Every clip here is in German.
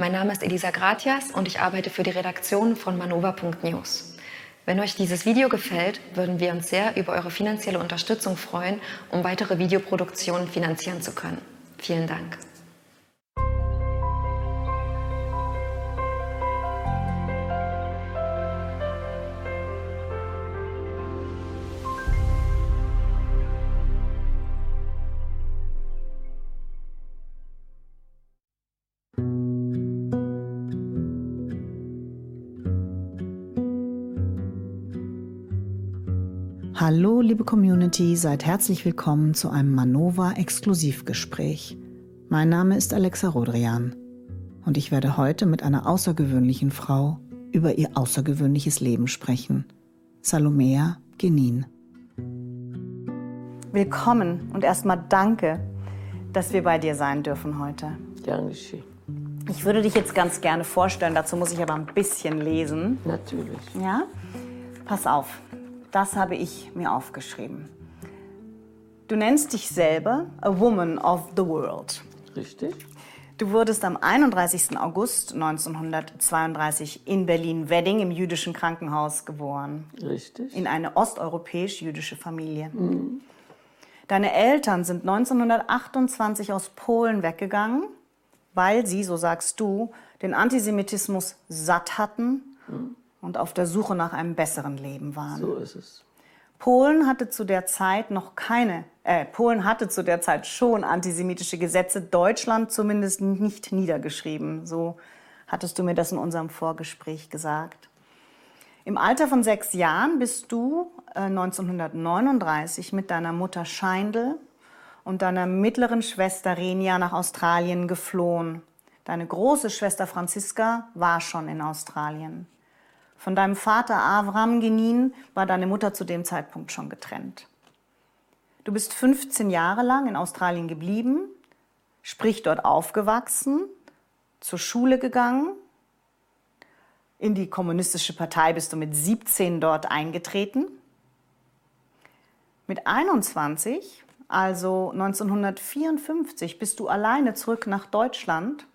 Mein Name ist Elisa Gratias und ich arbeite für die Redaktion von manova.news. Wenn euch dieses Video gefällt, würden wir uns sehr über eure finanzielle Unterstützung freuen, um weitere Videoproduktionen finanzieren zu können. Vielen Dank. Hallo, liebe Community, seid herzlich willkommen zu einem Manova Exklusivgespräch. Mein Name ist Alexa Rodrian und ich werde heute mit einer außergewöhnlichen Frau über ihr außergewöhnliches Leben sprechen. Salomea Genin. Willkommen und erstmal danke, dass wir bei dir sein dürfen heute. Gern geschehen. Ich würde dich jetzt ganz gerne vorstellen, dazu muss ich aber ein bisschen lesen. Natürlich. Ja? Pass auf. Das habe ich mir aufgeschrieben. Du nennst dich selber a woman of the world. Richtig. Du wurdest am 31. August 1932 in Berlin-Wedding im jüdischen Krankenhaus geboren. Richtig. In eine osteuropäisch-jüdische Familie. Mhm. Deine Eltern sind 1928 aus Polen weggegangen, weil sie, so sagst du, den Antisemitismus satt hatten mhm und auf der Suche nach einem besseren Leben waren. So ist es. Polen hatte zu der Zeit noch keine, äh, Polen hatte zu der Zeit schon antisemitische Gesetze, Deutschland zumindest nicht niedergeschrieben. So hattest du mir das in unserem Vorgespräch gesagt. Im Alter von sechs Jahren bist du äh, 1939 mit deiner Mutter Scheindl und deiner mittleren Schwester Renia nach Australien geflohen. Deine große Schwester Franziska war schon in Australien. Von deinem Vater Avram Genin war deine Mutter zu dem Zeitpunkt schon getrennt. Du bist 15 Jahre lang in Australien geblieben, sprich dort aufgewachsen, zur Schule gegangen. In die kommunistische Partei bist du mit 17 dort eingetreten. Mit 21, also 1954, bist du alleine zurück nach Deutschland,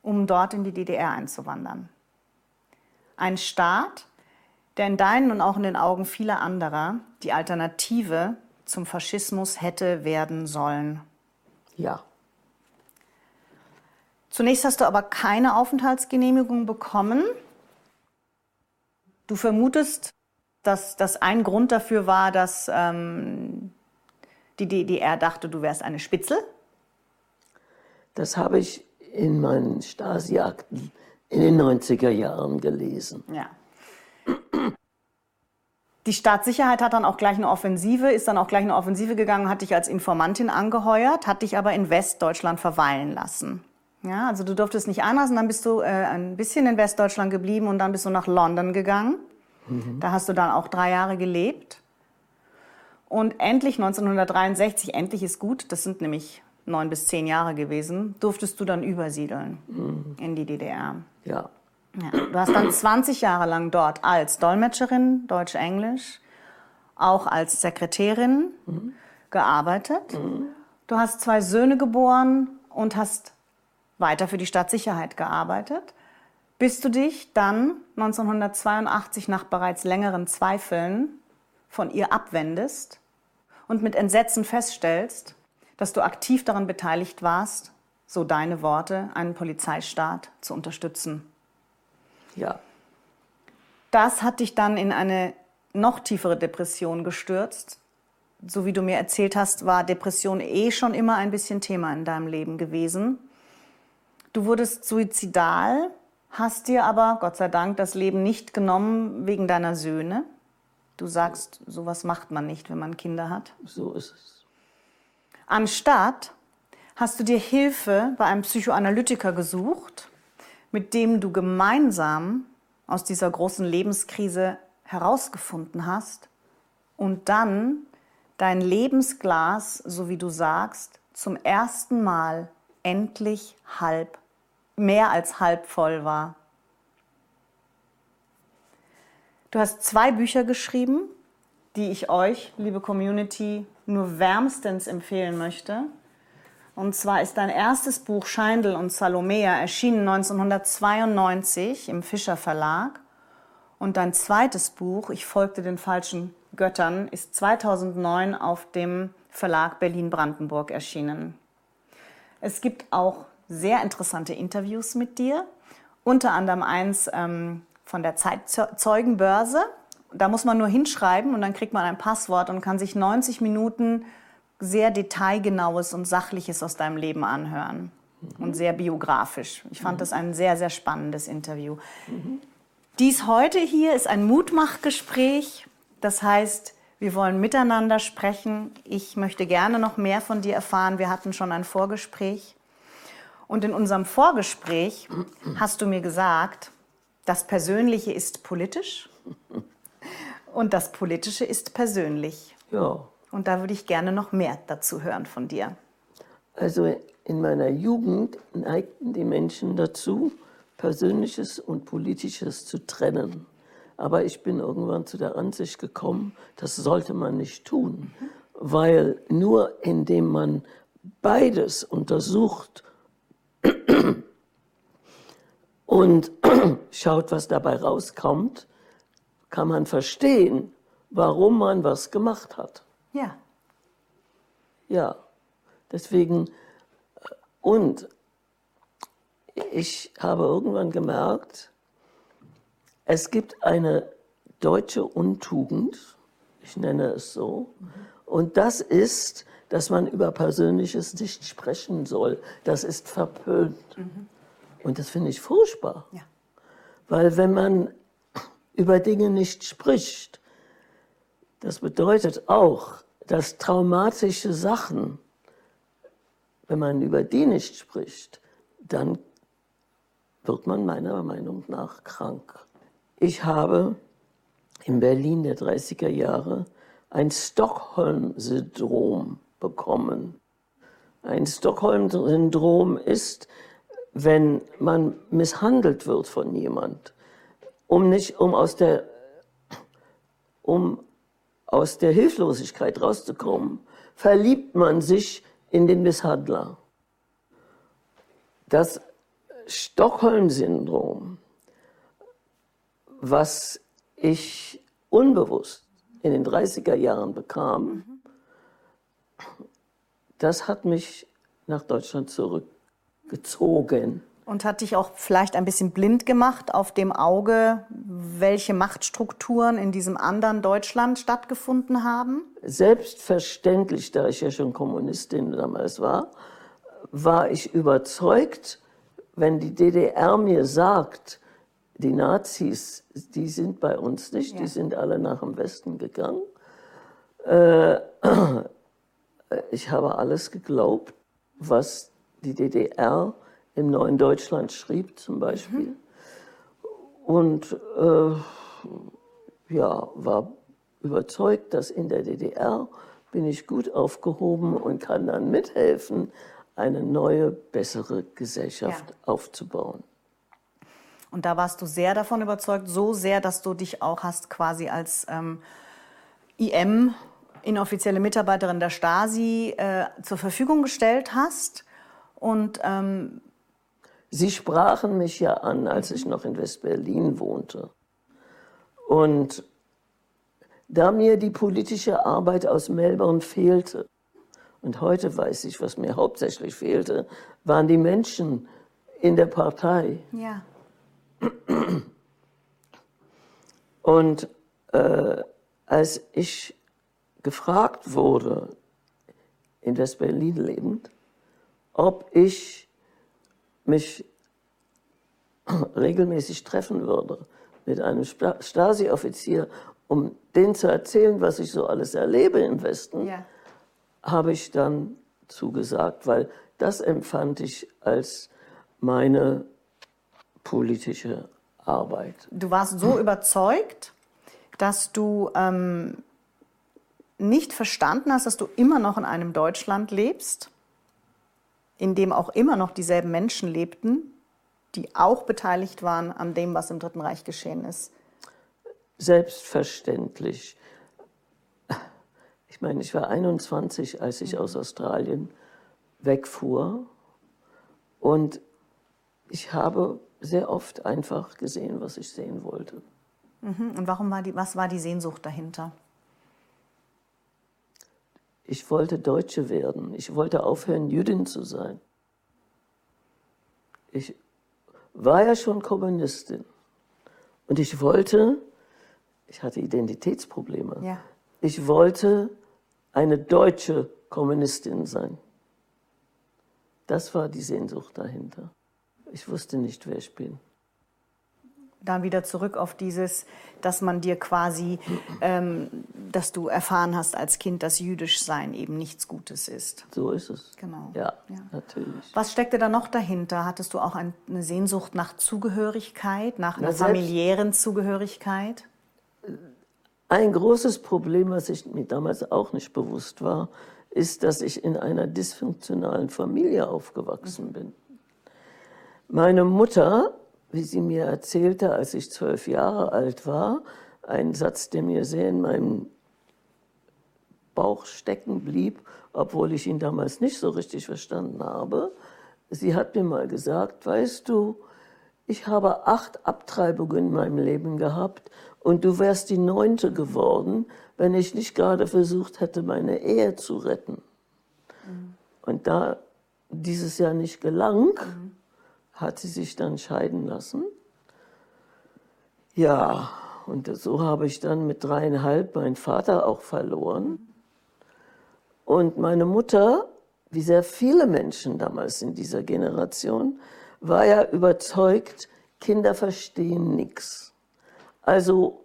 um dort in die DDR einzuwandern. Ein Staat, der in deinen und auch in den Augen vieler anderer die Alternative zum Faschismus hätte werden sollen. Ja. Zunächst hast du aber keine Aufenthaltsgenehmigung bekommen. Du vermutest, dass das ein Grund dafür war, dass ähm, die DDR dachte, du wärst eine Spitzel. Das habe ich in meinen Stasi-Akten in den 90er Jahren gelesen. Ja. Die Staatssicherheit hat dann auch gleich eine Offensive, ist dann auch gleich eine Offensive gegangen, hat dich als Informantin angeheuert, hat dich aber in Westdeutschland verweilen lassen. Ja, also du durftest nicht einreisen, dann bist du äh, ein bisschen in Westdeutschland geblieben und dann bist du nach London gegangen. Da hast du dann auch drei Jahre gelebt. Und endlich 1963, endlich ist gut, das sind nämlich neun bis zehn Jahre gewesen, durftest du dann übersiedeln mhm. in die DDR. Ja. ja. Du hast dann 20 Jahre lang dort als Dolmetscherin, Deutsch-Englisch, auch als Sekretärin mhm. gearbeitet. Mhm. Du hast zwei Söhne geboren und hast weiter für die Stadtsicherheit gearbeitet, bis du dich dann 1982 nach bereits längeren Zweifeln von ihr abwendest und mit Entsetzen feststellst, dass du aktiv daran beteiligt warst, so deine Worte, einen Polizeistaat zu unterstützen. Ja. Das hat dich dann in eine noch tiefere Depression gestürzt. So wie du mir erzählt hast, war Depression eh schon immer ein bisschen Thema in deinem Leben gewesen. Du wurdest suizidal, hast dir aber, Gott sei Dank, das Leben nicht genommen wegen deiner Söhne. Du sagst, sowas macht man nicht, wenn man Kinder hat. So ist es. Anstatt hast du dir Hilfe bei einem Psychoanalytiker gesucht, mit dem du gemeinsam aus dieser großen Lebenskrise herausgefunden hast und dann dein Lebensglas, so wie du sagst, zum ersten Mal endlich halb, mehr als halb voll war. Du hast zwei Bücher geschrieben, die ich euch, liebe Community, nur wärmstens empfehlen möchte. Und zwar ist dein erstes Buch Scheindl und Salomea erschienen 1992 im Fischer Verlag. Und dein zweites Buch, Ich folgte den falschen Göttern, ist 2009 auf dem Verlag Berlin-Brandenburg erschienen. Es gibt auch sehr interessante Interviews mit dir, unter anderem eins ähm, von der Zeitzeugenbörse. Da muss man nur hinschreiben und dann kriegt man ein Passwort und kann sich 90 Minuten sehr detailgenaues und sachliches aus deinem Leben anhören mhm. und sehr biografisch. Ich fand mhm. das ein sehr, sehr spannendes Interview. Mhm. Dies heute hier ist ein Mutmachgespräch. Das heißt, wir wollen miteinander sprechen. Ich möchte gerne noch mehr von dir erfahren. Wir hatten schon ein Vorgespräch. Und in unserem Vorgespräch hast du mir gesagt, das Persönliche ist politisch und das Politische ist persönlich. Ja. Und da würde ich gerne noch mehr dazu hören von dir. Also in meiner Jugend neigten die Menschen dazu, Persönliches und Politisches zu trennen. Aber ich bin irgendwann zu der Ansicht gekommen, das sollte man nicht tun, weil nur indem man beides untersucht und schaut, was dabei rauskommt, kann man verstehen, warum man was gemacht hat. Ja. Ja, deswegen, äh, und ich habe irgendwann gemerkt, es gibt eine deutsche Untugend, ich nenne es so, und das ist, dass man über Persönliches nicht sprechen soll. Das ist verpönt. Mhm. Und das finde ich furchtbar. Ja. Weil wenn man über Dinge nicht spricht, das bedeutet auch, dass traumatische Sachen, wenn man über die nicht spricht, dann wird man meiner Meinung nach krank. Ich habe in Berlin der 30er Jahre ein Stockholm-Syndrom bekommen. Ein Stockholm-Syndrom ist, wenn man misshandelt wird von jemand, um nicht, um aus der, um aus der Hilflosigkeit rauszukommen, verliebt man sich in den Misshandler. Das Stockholm-Syndrom, was ich unbewusst in den 30er Jahren bekam, das hat mich nach Deutschland zurückgezogen. Und hat dich auch vielleicht ein bisschen blind gemacht auf dem Auge, welche Machtstrukturen in diesem anderen Deutschland stattgefunden haben? Selbstverständlich, da ich ja schon Kommunistin damals war, war ich überzeugt, wenn die DDR mir sagt, die Nazis, die sind bei uns nicht, ja. die sind alle nach dem Westen gegangen. Äh, ich habe alles geglaubt, was die DDR im Neuen Deutschland schrieb zum Beispiel. Mhm. Und äh, ja, war überzeugt, dass in der DDR bin ich gut aufgehoben und kann dann mithelfen, eine neue, bessere Gesellschaft ja. aufzubauen. Und da warst du sehr davon überzeugt, so sehr, dass du dich auch hast quasi als ähm, IM, inoffizielle Mitarbeiterin der Stasi, äh, zur Verfügung gestellt hast. Und ähm, Sie sprachen mich ja an, als ich noch in West-Berlin wohnte. Und da mir die politische Arbeit aus Melbourne fehlte, und heute weiß ich, was mir hauptsächlich fehlte, waren die Menschen in der Partei. Ja. Und äh, als ich gefragt wurde, in West-Berlin lebend, ob ich mich regelmäßig treffen würde mit einem Stasi-Offizier, um denen zu erzählen, was ich so alles erlebe im Westen, ja. habe ich dann zugesagt, weil das empfand ich als meine politische Arbeit. Du warst so überzeugt, dass du ähm, nicht verstanden hast, dass du immer noch in einem Deutschland lebst, in dem auch immer noch dieselben Menschen lebten, die auch beteiligt waren an dem, was im Dritten Reich geschehen ist? wegfuhr. Und ich habe sehr oft einfach gesehen, was ich sehen wollte. Mhm. Und warum war die, was war die Sehnsucht dahinter? Ich wollte Deutsche werden. Ich wollte aufhören, Jüdin zu sein. Ich war ja schon Kommunistin. Und ich wollte, ich hatte Identitätsprobleme, Ja. ich wollte eine deutsche Kommunistin sein. Das war die Sehnsucht dahinter. Ich wusste nicht, wer ich bin. Dann wieder zurück auf dieses, dass man dir quasi, ähm, dass du erfahren hast als Kind, dass jüdisch sein eben nichts Gutes ist. So ist es. Genau. Ja, Ja. natürlich. Was steckte da noch dahinter? Hattest du auch ein, eine Sehnsucht nach Zugehörigkeit, nach einer Na, familiären Zugehörigkeit? Ein großes Problem, was ich mir damals auch nicht bewusst war, ist, dass ich in einer dysfunktionalen Familie aufgewachsen bin. Meine Mutter, wie sie mir erzählte, als ich zwölf Jahre alt war, ein Satz, der mir sehr in meinem Bauch stecken blieb, obwohl ich ihn damals nicht so richtig verstanden habe. Sie hat mir mal gesagt, weißt du, ich habe acht Abtreibungen in meinem Leben gehabt und du wärst die neunte geworden, wenn ich nicht gerade versucht hätte, meine Ehe zu retten. Und da dieses Jahr nicht gelang, hat sie sich dann scheiden lassen. Ja, und so habe ich dann mit dreieinhalb meinen Vater auch verloren. Und meine Mutter, wie sehr viele Menschen damals in dieser Generation, war ja überzeugt, Kinder verstehen nichts. Also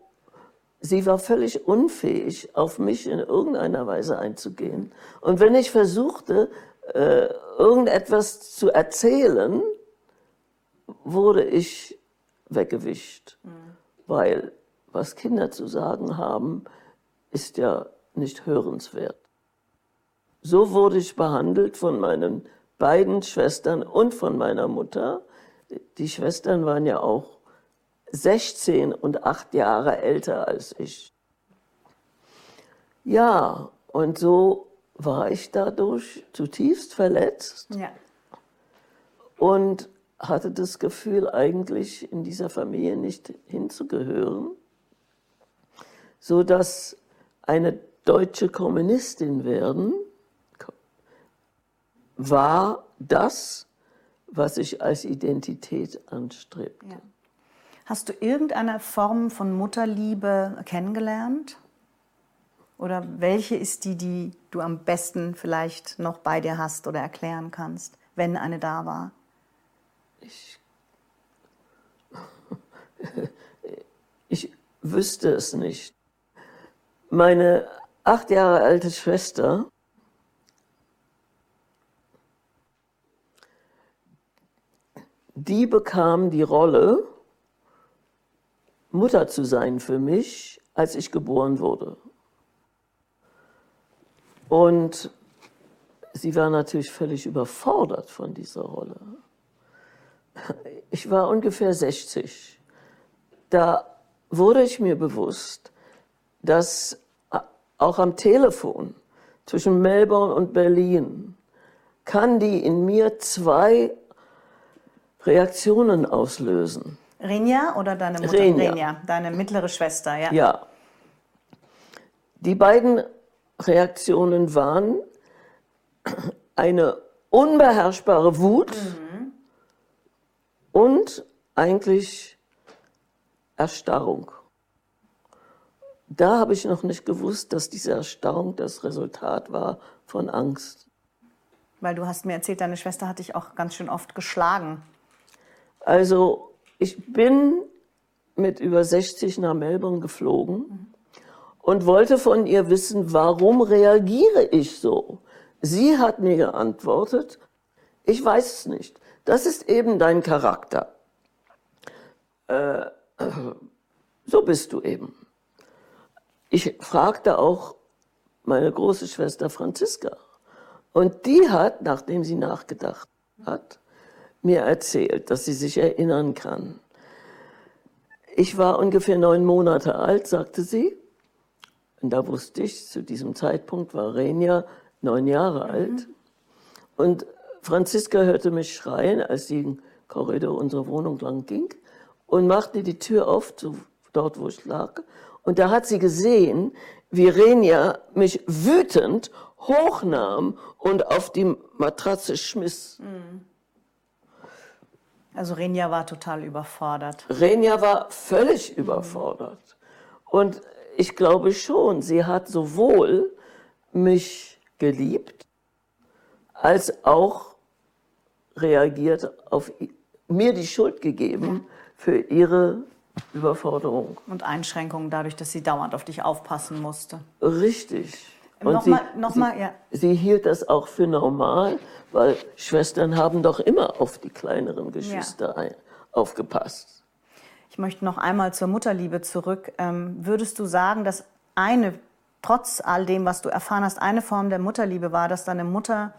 sie war völlig unfähig, auf mich in irgendeiner Weise einzugehen. Und wenn ich versuchte, äh, irgendetwas zu erzählen, wurde ich weggewischt. Weil was Kinder zu sagen haben, ist ja nicht hörenswert. So wurde ich behandelt von meinen beiden Schwestern und von meiner Mutter. Die Schwestern waren ja auch 16 und 8 Jahre älter als ich. Ja, und so war ich dadurch zutiefst verletzt Ja. und hatte das Gefühl, eigentlich in dieser Familie nicht hinzugehören, so dass eine deutsche Kommunistin werden war das, was ich als Identität anstrebte. Ja. Hast du irgendeine Form von Mutterliebe kennengelernt? Oder welche ist die, die du am besten vielleicht noch bei dir hast oder erklären kannst, wenn eine da war? Ich wüsste es nicht. Meine acht Jahre alte Schwester, die bekam die Rolle, Mutter zu sein für mich, als ich geboren wurde. Und sie war natürlich völlig überfordert von dieser Rolle. Ich war ungefähr 60. Da wurde ich mir bewusst, dass auch am Telefon zwischen Melbourne und Berlin kann die in mir zwei Reaktionen auslösen. Renja oder deine Mutter? Renja. deine mittlere Schwester, ja. Ja. Die beiden Reaktionen waren eine unbeherrschbare Wut und eigentlich Erstarrung. Da habe ich noch nicht gewusst, dass diese Erstarrung das Resultat war von Angst. Weil du hast mir erzählt, deine Schwester hat dich auch ganz schön oft geschlagen. Also ich bin mit über 60 nach Melbourne geflogen und wollte von ihr wissen, warum reagiere ich so? Sie hat mir geantwortet, ich weiß es nicht. Das ist eben dein Charakter. Äh, so bist du eben. Ich fragte auch meine große Schwester Franziska. Und die hat, nachdem sie nachgedacht hat, mir erzählt, dass sie sich erinnern kann. Ich war ungefähr neun Monate alt, sagte sie. Und da wusste ich, zu diesem Zeitpunkt war Renja neun Jahre alt. Und Franziska hörte mich schreien, als sie den Korridor unserer Wohnung lang ging und machte die Tür auf, zu, dort wo ich lag. Und da hat sie gesehen, wie Renja mich wütend hochnahm und auf die Matratze schmiss. Also Renja war total überfordert. Renja war völlig überfordert. Und ich glaube schon, sie hat sowohl mich geliebt, als auch reagiert auf mir die Schuld gegeben für ihre Überforderung. Und Einschränkungen dadurch, dass sie dauernd auf dich aufpassen musste. Richtig. Und Nochmal, sie, nochmal, sie, ja. sie hielt das auch für normal, weil Schwestern haben doch immer auf die kleineren Geschwister ein, aufgepasst. Ich möchte noch einmal zur Mutterliebe zurück. Ähm, würdest du sagen, dass eine, trotz all dem, was du erfahren hast, eine Form der Mutterliebe war, dass deine Mutter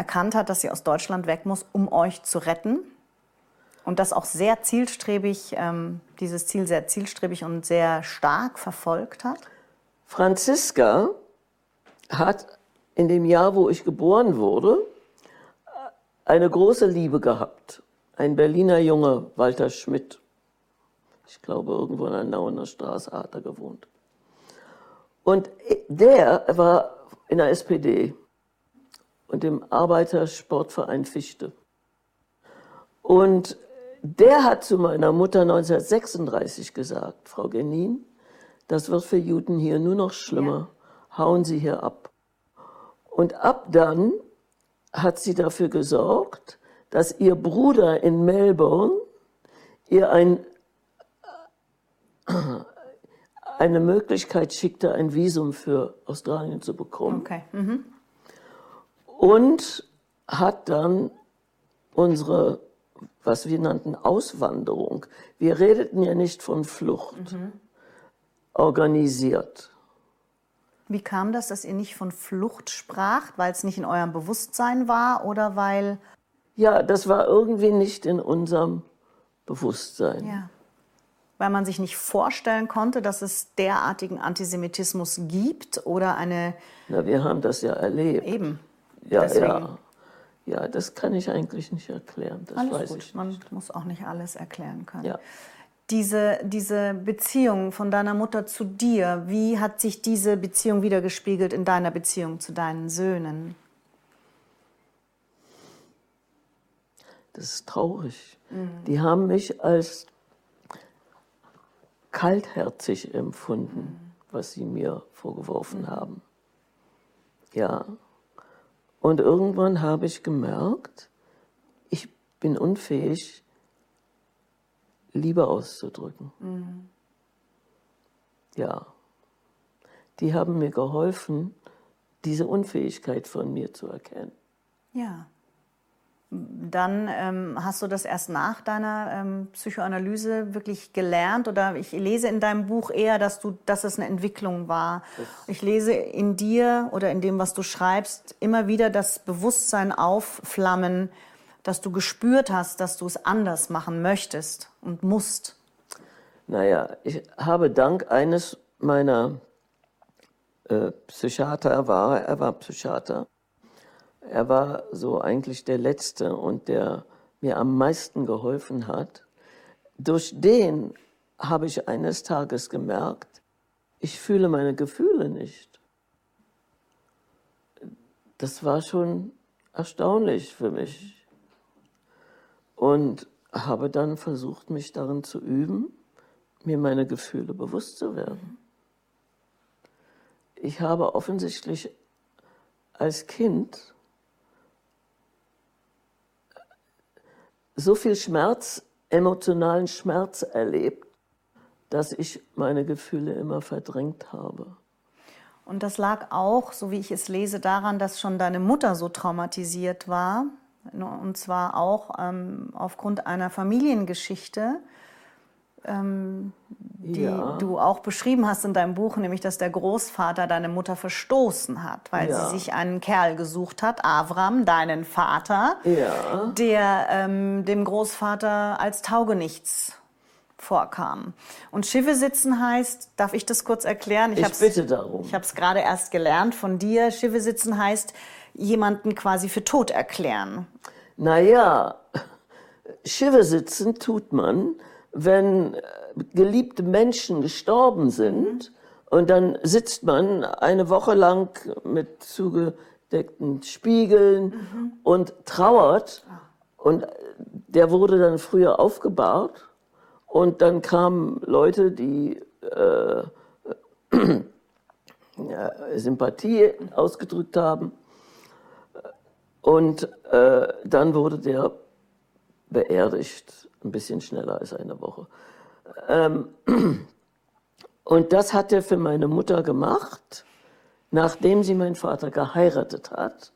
erkannt hat, dass sie aus Deutschland weg muss, um euch zu retten? Und das auch sehr zielstrebig, ähm, dieses Ziel sehr zielstrebig und sehr stark verfolgt hat? Franziska hat in dem Jahr, wo ich geboren wurde, eine große Liebe gehabt. Ein Berliner Junge, Walter Schmidt. Ich glaube, irgendwo in der Nauener Straße hat er gewohnt. Und der war in der SPD und im Arbeitersportverein Fichte. Und der hat zu meiner Mutter 1936 gesagt, Frau Genin, das wird für Juden hier nur noch schlimmer. Hauen Sie hier ab. Und ab dann hat sie dafür gesorgt, dass ihr Bruder in Melbourne ihr ein, eine Möglichkeit schickte, ein Visum für Australien zu bekommen. Okay. Mhm. Und hat dann unsere, was wir nannten, Auswanderung, wir redeten ja nicht von Flucht, organisiert. Wie kam das, dass ihr nicht von Flucht spracht, weil es nicht in eurem Bewusstsein war oder weil Ja, das war irgendwie nicht in unserem Bewusstsein. Ja. Weil man sich nicht vorstellen konnte, dass es derartigen Antisemitismus gibt oder eine Na, wir haben das ja erlebt. eben. Ja, deswegen. ja. Ja, das kann ich eigentlich nicht erklären. Das Alles weiß gut. ich. Man muss auch nicht alles erklären können. Ja. Diese, diese Beziehung von deiner Mutter zu dir, wie hat sich diese Beziehung wiedergespiegelt in deiner Beziehung zu deinen Söhnen? Das ist traurig. Die haben mich als kaltherzig empfunden, was sie mir vorgeworfen haben. Ja. Und irgendwann habe ich gemerkt, ich bin unfähig, Liebe auszudrücken. Ja. Die haben mir geholfen, diese Unfähigkeit von mir zu erkennen. Ja. Dann ähm, hast du das erst nach deiner ähm, Psychoanalyse wirklich gelernt oder ich lese in deinem Buch eher, dass du, dass es eine Entwicklung war. Ich lese in dir oder in dem, was du schreibst, immer wieder das Bewusstsein aufflammen, dass du gespürt hast, dass du es anders machen möchtest und musst. Naja, ich habe dank eines meiner äh, Psychiater, er war, er war Psychiater, er war so eigentlich der Letzte und der mir am meisten geholfen hat. Durch den habe ich eines Tages gemerkt, ich fühle meine Gefühle nicht. Das war schon erstaunlich für mich. Und habe dann versucht, mich darin zu üben, mir meine Gefühle bewusst zu werden. Ich habe offensichtlich als Kind so viel Schmerz, emotionalen Schmerz erlebt, dass ich meine Gefühle immer verdrängt habe. Und das lag auch, so wie ich es lese, daran, dass schon deine Mutter so traumatisiert war. Und zwar auch ähm, aufgrund einer Familiengeschichte, ähm, die Ja. du auch beschrieben hast in deinem Buch, nämlich dass der Großvater deine Mutter verstoßen hat, weil Ja. sie sich einen Kerl gesucht hat, Avram, deinen Vater, Ja. der ähm, dem Großvater als Taugenichts vorkam. Und Schiffe sitzen heißt, darf ich das kurz erklären? Ich hab's- bitte darum. ich habe es gerade erst gelernt von dir. Schiffe sitzen heißt jemanden quasi für tot erklären? Naja, Schiffe sitzen tut man, wenn äh, geliebte Menschen gestorben sind. Und dann sitzt man eine Woche lang mit zugedeckten Spiegeln mhm. und trauert. Und der wurde dann früher aufgebahrt. Und dann kamen Leute, die äh, ja, Sympathie ausgedrückt haben. Und äh, dann wurde der beerdigt, ein bisschen schneller als eine Woche. Ähm, und das hat er für meine Mutter gemacht, nachdem sie meinen Vater geheiratet hat,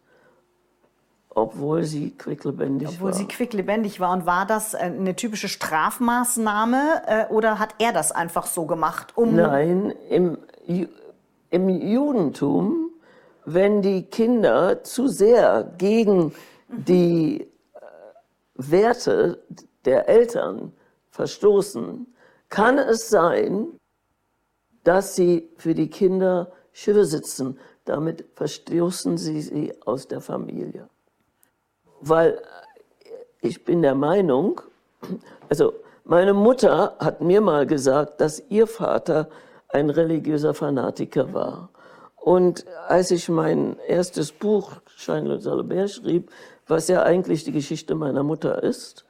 obwohl sie quicklebendig obwohl war. Obwohl sie quicklebendig war. Und war das äh, eine typische Strafmaßnahme äh, oder hat er das einfach so gemacht? Um Nein, im, im Judentum, wenn die Kinder zu sehr gegen die Werte der Eltern verstoßen, kann es sein, dass sie für die Kinder Schiffe sitzen. Damit verstoßen sie sie aus der Familie. Weil ich bin der Meinung, also meine Mutter hat mir mal gesagt, dass ihr Vater ein religiöser Fanatiker war. Und als ich mein erstes Buch, Scheinle Salobert, schrieb, was ja eigentlich die Geschichte meiner Mutter ist,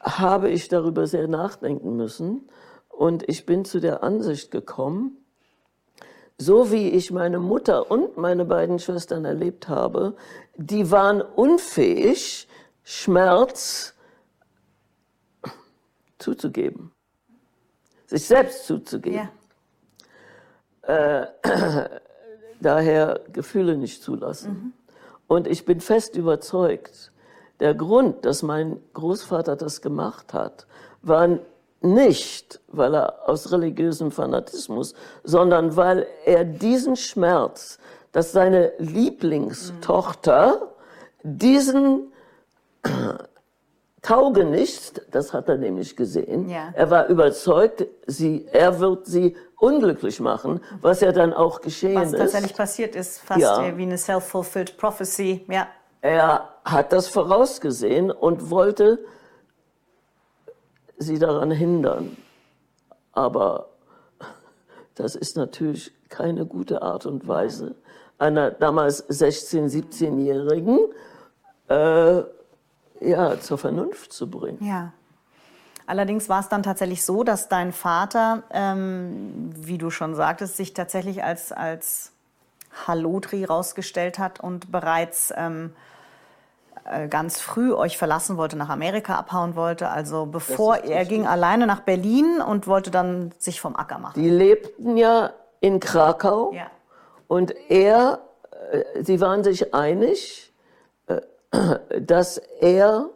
habe ich darüber sehr nachdenken müssen. Und ich bin zu der Ansicht gekommen, so wie ich meine Mutter und meine beiden Schwestern erlebt habe, die waren unfähig, Schmerz zuzugeben, sich selbst zuzugeben. Ja. Äh, daher Gefühle nicht zulassen. Mhm. Und ich bin fest überzeugt, der Grund, dass mein Großvater das gemacht hat, war nicht, weil er aus religiösem Fanatismus, sondern weil er diesen Schmerz, dass seine Lieblingstochter diesen Taugenicht, das hat er nämlich gesehen, ja. er war überzeugt, sie, er wird sie unglücklich machen, was ja dann auch geschehen ist. Was tatsächlich passiert ist, fast ja. wie eine self-fulfilled prophecy, ja. Er hat das vorausgesehen und wollte sie daran hindern. Aber das ist natürlich keine gute Art und Weise, einer damals 16-, 17-Jährigen äh, ja, zur Vernunft zu bringen. Ja. Allerdings war es dann tatsächlich so, dass dein Vater, ähm, wie du schon sagtest, sich tatsächlich als, als Halotri rausgestellt hat und bereits ähm, äh, ganz früh euch verlassen wollte, nach Amerika abhauen wollte. Also bevor er ging alleine nach Berlin und wollte dann sich vom Acker machen. Die lebten ja in Krakau ja. und er, äh, sie waren sich einig, äh, dass er,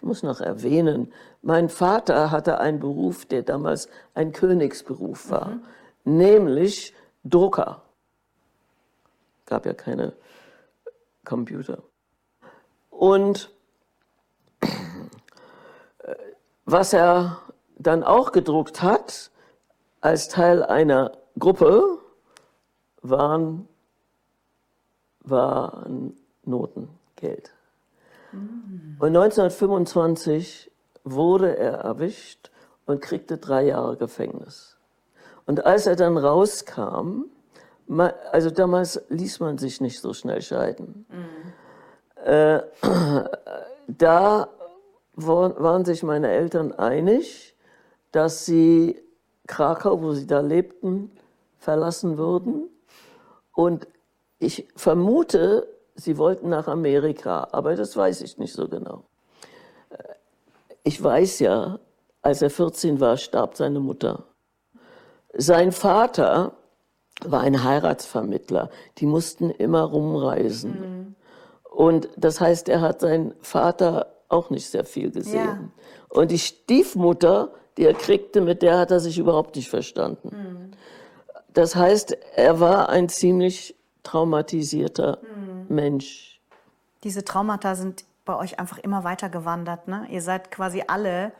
ich muss noch erwähnen, mein Vater hatte einen Beruf, der damals ein Königsberuf war, mhm. nämlich Drucker. Gab ja keine Computer. Und äh, was er dann auch gedruckt hat, als Teil einer Gruppe, waren, waren Noten, Geld. Und 1925 wurde er erwischt und kriegte drei Jahre Gefängnis. Und als er dann rauskam, also damals ließ man sich nicht so schnell scheiden. Mhm. Äh, da waren sich meine Eltern einig, dass sie Krakau, wo sie da lebten, verlassen würden. Und ich vermute, sie wollten nach Amerika, aber das weiß ich nicht so genau. Äh, ich weiß ja, als er 14 war, starb seine Mutter. Sein Vater war ein Heiratsvermittler. Die mussten immer rumreisen. Mhm. Und das heißt, er hat seinen Vater auch nicht sehr viel gesehen. Ja. Und die Stiefmutter, die er kriegte, mit der hat er sich überhaupt nicht verstanden. Mhm. Das heißt, er war ein ziemlich traumatisierter mhm. Mensch. Diese Traumata sind bei euch einfach immer weiter gewandert. Ne? Ihr seid quasi alle,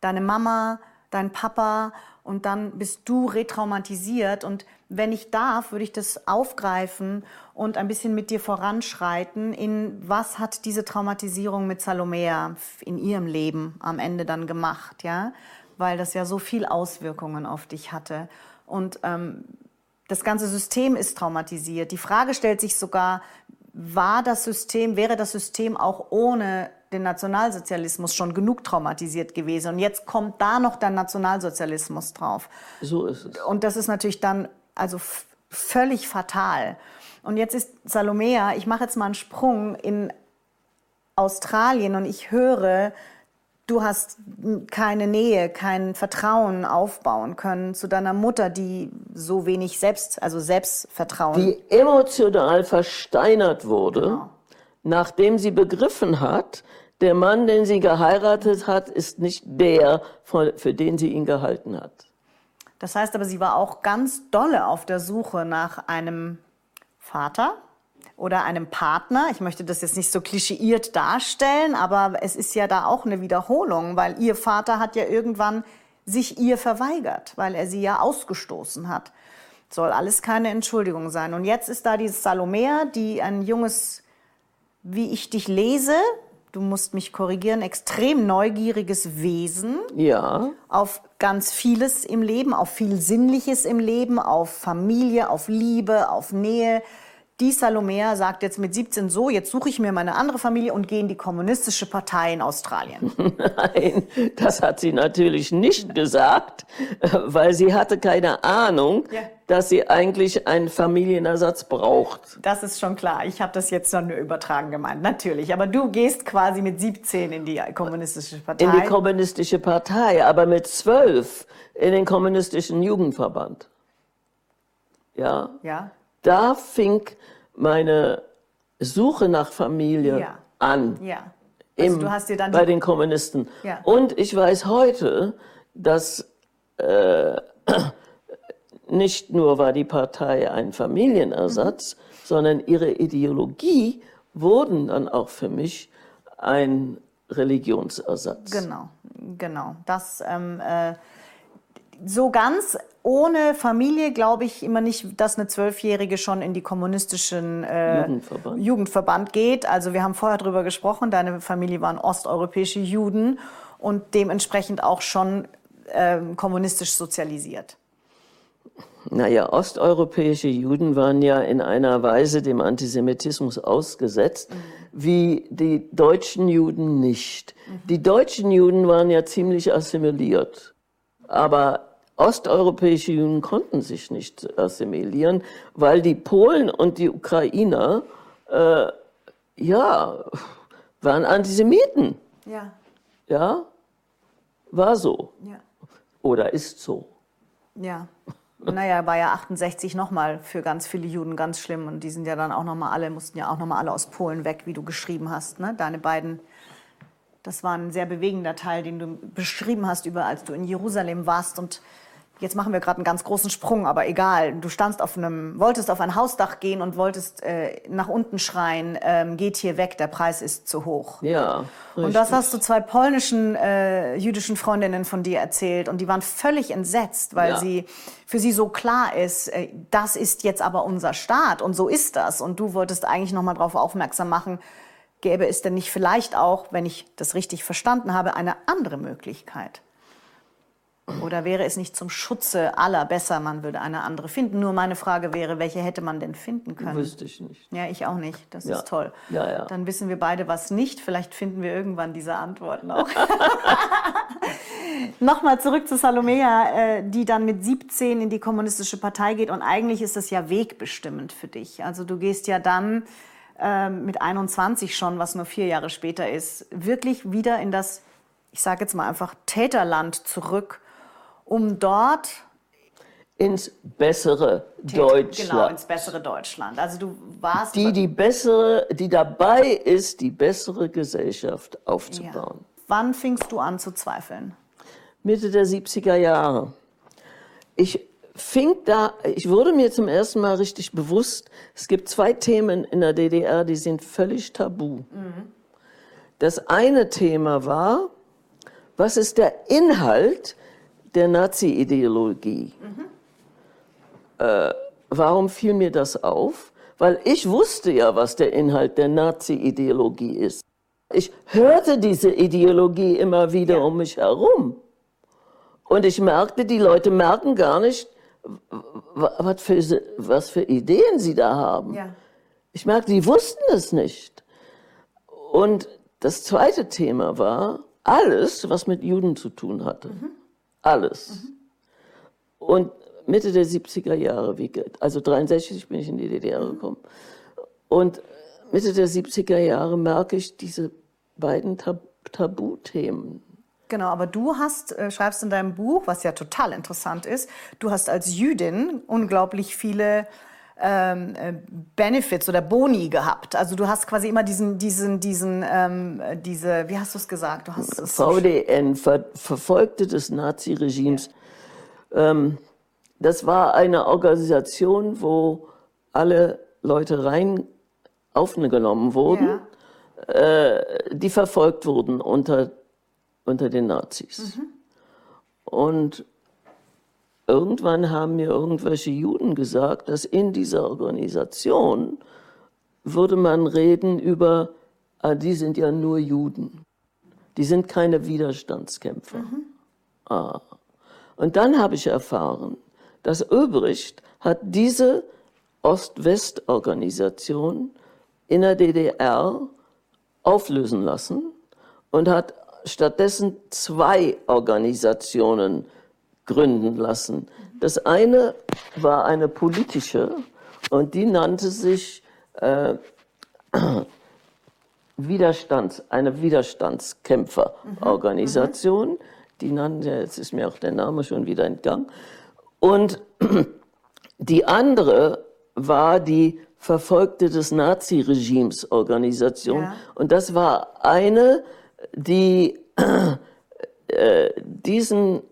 deine Mama, dein Papa und dann bist du retraumatisiert. Und wenn ich darf, würde ich das aufgreifen und ein bisschen mit dir voranschreiten in was hat diese Traumatisierung mit Salomea in ihrem Leben am Ende dann gemacht, ja? Weil das ja so viel Auswirkungen auf dich hatte. Und ähm, das ganze System ist traumatisiert. Die Frage stellt sich sogar, war das System, wäre das System auch ohne den Nationalsozialismus schon genug traumatisiert gewesen. Und jetzt kommt da noch der Nationalsozialismus drauf. So ist es. Und das ist natürlich dann also völlig fatal. Und jetzt ist Salomea, ich mache jetzt mal einen Sprung in Australien und ich höre, du hast keine Nähe, kein Vertrauen aufbauen können zu deiner Mutter, die so wenig selbst, also Selbstvertrauen. Die emotional versteinert wurde, genau. nachdem sie begriffen hat, der Mann, den sie geheiratet hat, ist nicht der, für den sie ihn gehalten hat. Das heißt aber, sie war auch ganz dolle auf der Suche nach einem Vater oder einem Partner. Ich möchte das jetzt nicht so klischeiert darstellen, aber es ist ja da auch eine Wiederholung, weil ihr Vater hat ja irgendwann sich ihr verweigert, weil er sie ja ausgestoßen hat. Soll alles keine Entschuldigung sein. Und jetzt ist da diese Salomea, die ein junges, wie ich dich lese, du musst mich korrigieren, extrem neugieriges Wesen. Ja. Auf ganz vieles im Leben, auf viel Sinnliches im Leben, auf Familie, auf Liebe, auf Nähe. Die Salomea sagt jetzt mit 17 so, jetzt suche ich mir meine andere Familie und gehe in die kommunistische Partei in Australien. Nein, das hat sie natürlich nicht gesagt, weil sie hatte keine Ahnung, ja. dass sie eigentlich einen Familienersatz braucht. Das ist schon klar. Ich habe das jetzt nur übertragen gemeint, natürlich. Aber du gehst quasi mit 17 in die kommunistische Partei. In die kommunistische Partei, aber mit 12 in den kommunistischen Jugendverband. Ja. Ja da fing meine Suche nach Familie ja. an. Ja. Also Im, du hast dir dann bei den Kommunisten. Ja. Und ich weiß heute, dass äh, nicht nur war die Partei ein Familienersatz, mhm. sondern ihre Ideologie wurden dann auch für mich ein Religionsersatz. Genau, genau. Das ähm, äh, so ganz ohne Familie glaube ich immer nicht, dass eine Zwölfjährige schon in die kommunistischen äh, Jugendverband. Jugendverband geht. Also wir haben vorher drüber gesprochen, deine Familie waren osteuropäische Juden und dementsprechend auch schon äh, kommunistisch sozialisiert. Naja, osteuropäische Juden waren ja in einer Weise dem Antisemitismus ausgesetzt, mhm. wie die deutschen Juden nicht. Mhm. Die deutschen Juden waren ja ziemlich assimiliert. Aber osteuropäische Juden konnten sich nicht assimilieren, weil die Polen und die Ukrainer, äh, ja, waren Antisemiten. Ja. Ja, war so. Ja. Oder ist so. Ja. Naja, war ja 68 nochmal für ganz viele Juden ganz schlimm. Und die sind ja dann auch nochmal alle, mussten ja auch nochmal alle aus Polen weg, wie du geschrieben hast. Ne? Deine beiden das war ein sehr bewegender Teil, den du beschrieben hast, über als du in Jerusalem warst und Jetzt machen wir gerade einen ganz großen Sprung, aber egal. Du standst auf einem, wolltest auf ein Hausdach gehen und wolltest äh, nach unten schreien, ähm, geht hier weg, der Preis ist zu hoch. Ja. Richtig. Und das hast du zwei polnischen äh, jüdischen Freundinnen von dir erzählt und die waren völlig entsetzt, weil ja. sie für sie so klar ist, äh, das ist jetzt aber unser Staat und so ist das. Und du wolltest eigentlich noch mal darauf aufmerksam machen, gäbe es denn nicht vielleicht auch, wenn ich das richtig verstanden habe, eine andere Möglichkeit? Oder wäre es nicht zum Schutze aller besser, man würde eine andere finden? Nur meine Frage wäre, welche hätte man denn finden können? Wüsste ich nicht. Ja, ich auch nicht. Das ja. ist toll. Ja, ja. Dann wissen wir beide was nicht. Vielleicht finden wir irgendwann diese Antworten auch. Nochmal zurück zu Salomea, äh, die dann mit 17 in die kommunistische Partei geht. Und eigentlich ist das ja wegbestimmend für dich. Also du gehst ja dann ähm, mit 21 schon, was nur vier Jahre später ist, wirklich wieder in das, ich sage jetzt mal einfach, Täterland zurück um dort ins bessere Deutschland. Genau, ins bessere Deutschland. Also du warst die die bessere, die dabei ist, die bessere Gesellschaft aufzubauen. Ja. Wann fingst du an zu zweifeln? Mitte der 70er Jahre. Ich fing da, ich wurde mir zum ersten Mal richtig bewusst, es gibt zwei Themen in der DDR, die sind völlig tabu. Mhm. Das eine Thema war, was ist der Inhalt der Nazi-Ideologie. Äh, warum fiel mir das auf? Weil ich wusste ja, was der Inhalt der Nazi-Ideologie ist. Ich hörte diese Ideologie immer wieder um mich herum. Und ich merkte, die Leute merken gar nicht, was für, was für Ideen sie da haben. Ja. Ich merkte, die wussten es nicht. Und das zweite Thema war alles, was mit Juden zu tun hatte. Alles. Und Mitte der 70er Jahre, wie, also 63 bin ich in die DDR gekommen. Und Mitte der 70er Jahre merke ich diese beiden Tab Tabuthemen. Genau, aber du hast, äh, schreibst in deinem Buch, was ja total interessant ist, du hast als Jüdin unglaublich viele ähm, äh, Benefits oder Boni gehabt. Also du hast quasi immer diesen, diesen, diesen, ähm, diese, wie hast du es gesagt? Du hast es VDN, Ver Verfolgte des Naziregimes. Ähm, das war eine Organisation, wo alle Leute rein aufgenommen wurden, Ja. äh, die verfolgt wurden unter, unter den Nazis. Und irgendwann haben mir irgendwelche Juden gesagt, dass in dieser Organisation würde man reden über, ah, die sind ja nur Juden. Die sind keine Widerstandskämpfer. Ah. Und dann habe ich erfahren, dass Öbricht hat diese Ost-West-Organisation in der DDR auflösen lassen und hat stattdessen zwei Organisationen gründen lassen. Das eine war eine politische und die nannte sich äh, Widerstands, eine Widerstandskämpferorganisation. Die nannte, jetzt ist mir auch der Name schon wieder entgangen. Und die andere war die Verfolgte des Naziregimes Organisation. Ja. Und das war eine, die äh, diesen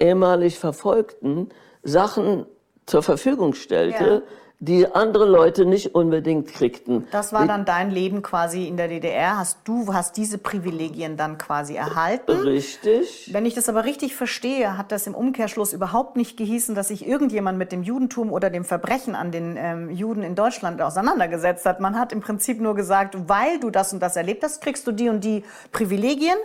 ehemalig Verfolgten Sachen zur Verfügung stellte, Ja. die andere Leute nicht unbedingt kriegten. Das war dann dein Leben quasi in der DDR. Hast du hast diese Privilegien dann quasi erhalten. Richtig. Wenn ich das aber richtig verstehe, hat das im Umkehrschluss überhaupt nicht gehießen, dass sich irgendjemand mit dem Judentum oder dem Verbrechen an den ähm, Juden in Deutschland auseinandergesetzt hat. Man hat im Prinzip nur gesagt, weil du das und das erlebt hast, kriegst du die und die Privilegien.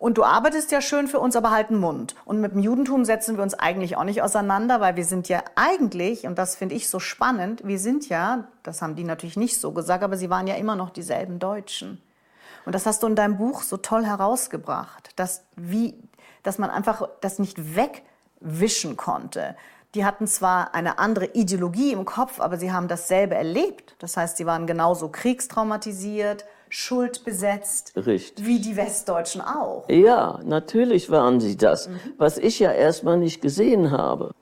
Und du arbeitest ja schön für uns, aber halt einen Mund. Und mit dem Judentum setzen wir uns eigentlich auch nicht auseinander, weil wir sind ja eigentlich, und das finde ich so spannend, wir sind ja, das haben die natürlich nicht so gesagt, aber sie waren ja immer noch dieselben Deutschen. Und das hast du in deinem Buch so toll herausgebracht, dass, wie, dass man einfach das nicht wegwischen konnte. Die hatten zwar eine andere Ideologie im Kopf, aber sie haben dasselbe erlebt. Das heißt, sie waren genauso kriegstraumatisiert, schuldbesetzt, Richtig. wie die Westdeutschen auch. Ja, natürlich waren sie das, was ich ja erstmal nicht gesehen habe.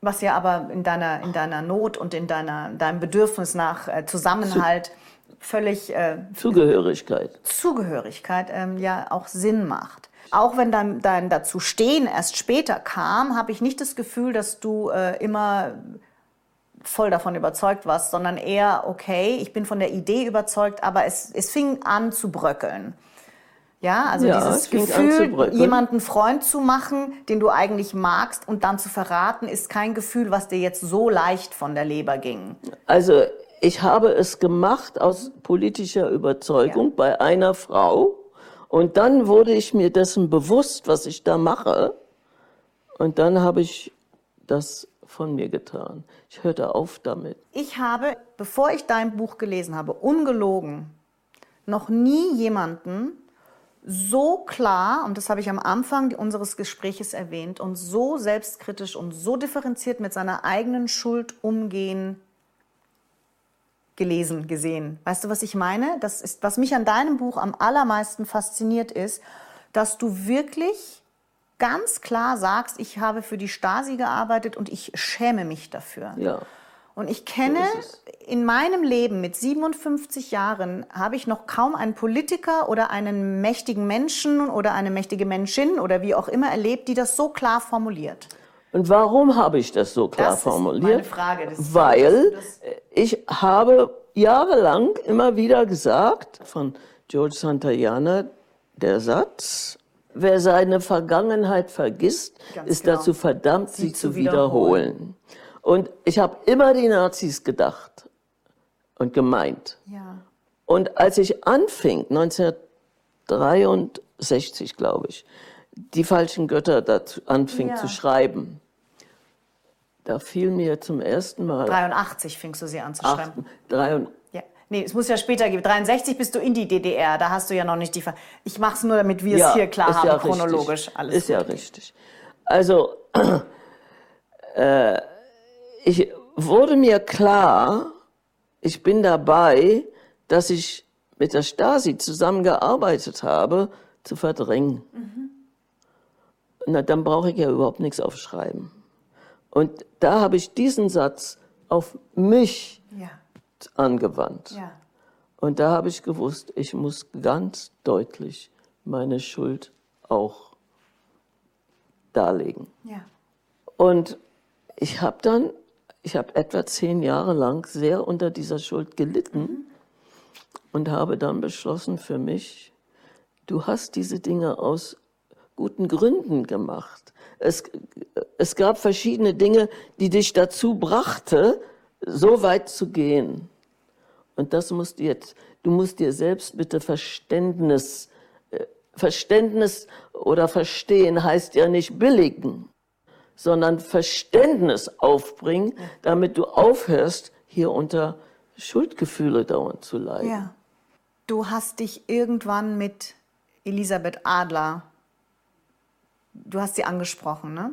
Was ja aber in deiner, in deiner Not und in deiner, deinem Bedürfnis nach äh, Zusammenhalt völlig äh, Zugehörigkeit. Zugehörigkeit ähm, ja auch Sinn macht. Auch wenn dein, dein dazu stehen erst später kam, habe ich nicht das Gefühl, dass du äh, immer voll davon überzeugt warst, sondern eher, okay, ich bin von der Idee überzeugt, aber es, es fing an zu bröckeln. Ja, also Ja, dieses Gefühl, jemanden Freund zu machen, den du eigentlich magst und dann zu verraten, ist kein Gefühl, was dir jetzt so leicht von der Leber ging. Also ich habe es gemacht aus politischer Überzeugung Ja. bei einer Frau und dann wurde ich mir dessen bewusst, was ich da mache und dann habe ich das von mir getan. Ich hörte auf damit. Ich habe, bevor ich dein Buch gelesen habe, ungelogen, noch nie jemanden so klar, und das habe ich am Anfang unseres Gespräches erwähnt, und so selbstkritisch und so differenziert mit seiner eigenen Schuld umgehen gelesen, gesehen. Weißt du, was ich meine? Das ist, was mich an deinem Buch am allermeisten fasziniert ist, dass du wirklich ganz klar sagst, ich habe für die Stasi gearbeitet und ich schäme mich dafür. Ja. Und ich kenne ist in meinem Leben mit 57 Jahren habe ich noch kaum einen Politiker oder einen mächtigen Menschen oder eine mächtige Menschin oder wie auch immer erlebt, die das so klar formuliert. Und warum habe ich das so klar Das ist formuliert? meine Frage. Das- Weil ich habe jahrelang immer wieder gesagt von George Santayana der Satz, wer seine Vergangenheit vergisst, Ganz ist genau. dazu verdammt, sie, Sie zu wiederholen. wiederholen. Und ich habe immer die Nazis gedacht und gemeint. Ja. Und als ich anfing, 1963, glaube ich, die falschen Götter dazu anfing Ja. zu schreiben, da fiel mir zum ersten Mal 83 fingst du sie an zu schreiben. drei und, Ja. Nee, es muss ja später geben. 63 bist du in die DDR, da hast du ja noch nicht die. Ver ich mache es nur, damit wir es hier klar haben, ja chronologisch. Richtig. Alles ist ja gut. richtig. Also, äh, ich wurde mir klar, ich bin dabei, dass ich mit der Stasi zusammengearbeitet habe, zu verdrängen. Mhm. Na, dann brauche ich ja überhaupt nichts aufschreiben. Und da habe ich diesen Satz auf mich Ja, angewandt. ja. Und da habe ich gewusst, ich muss ganz deutlich meine Schuld auch darlegen. Ja. Und ich habe dann, ich habe etwa zehn Jahre lang sehr unter dieser Schuld gelitten und habe dann beschlossen für mich, du hast diese Dinge aus guten Gründen gemacht. Es, es gab verschiedene Dinge, die dich dazu brachte, so weit zu gehen. Und das musst du jetzt, du musst dir selbst bitte Verständnis, äh, Verständnis oder verstehen heißt ja nicht billigen, sondern Verständnis aufbringen, damit du aufhörst, hier unter Schuldgefühle dauernd zu leiden. Ja. Du hast dich irgendwann mit Elisabeth Adler, du hast sie angesprochen, ne?